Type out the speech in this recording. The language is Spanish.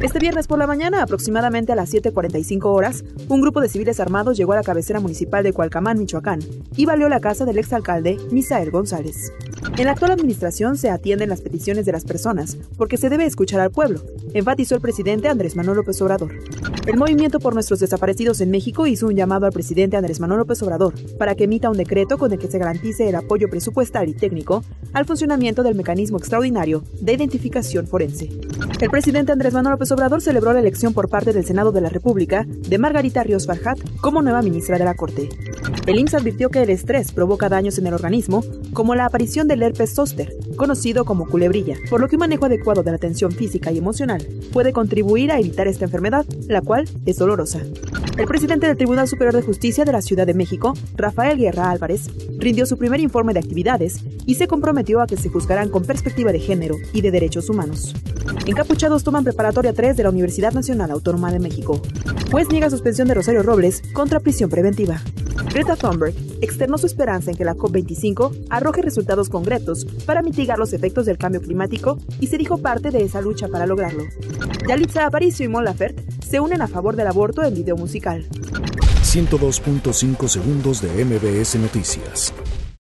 Este viernes por la mañana, aproximadamente a las 7.45 horas, un grupo de civiles armados llegó a la cabecera municipal de Cualcamán, Michoacán, y valió la casa del exalcalde Misael González. En la actual administración se atienden las peticiones de las personas, porque se debe escuchar al pueblo, enfatizó el presidente Andrés Manuel López Obrador. El Movimiento por Nuestros Desaparecidos en México hizo un llamado al presidente Andrés Manuel López Obrador para que emita un decreto con el que se garantice el apoyo presupuestal y técnico al funcionamiento del mecanismo extraordinario de identificación forense. El presidente Andrés Manuel López Obrador celebró la elección por parte del Senado de la República de Margarita Ríos Farjat como nueva ministra de la Corte. El IMSS advirtió que el estrés provoca daños en el organismo, como la aparición del herpes zóster, conocido como culebrilla, por lo que un manejo adecuado de la atención física y emocional puede contribuir a evitar esta enfermedad, la cual es dolorosa. El presidente del Tribunal Superior de Justicia de la Ciudad de México, Rafael Guerra Álvarez, rindió su primer informe de actividades y se comprometió a que se juzgarán con perspectiva de género y de derechos humanos. Encapuchados toman preparatoria 3 de la Universidad Nacional Autónoma de México. Juez niega suspensión de Rosario Robles contra prisión preventiva. Greta Thunberg externó su esperanza en que la COP25 arroje resultados concretos para mitigar los efectos del cambio climático y se dijo parte de esa lucha para lograrlo. Yalitza Aparicio y Mon Laferte se unen a favor del aborto en video musical. 102.5 segundos de MBS Noticias.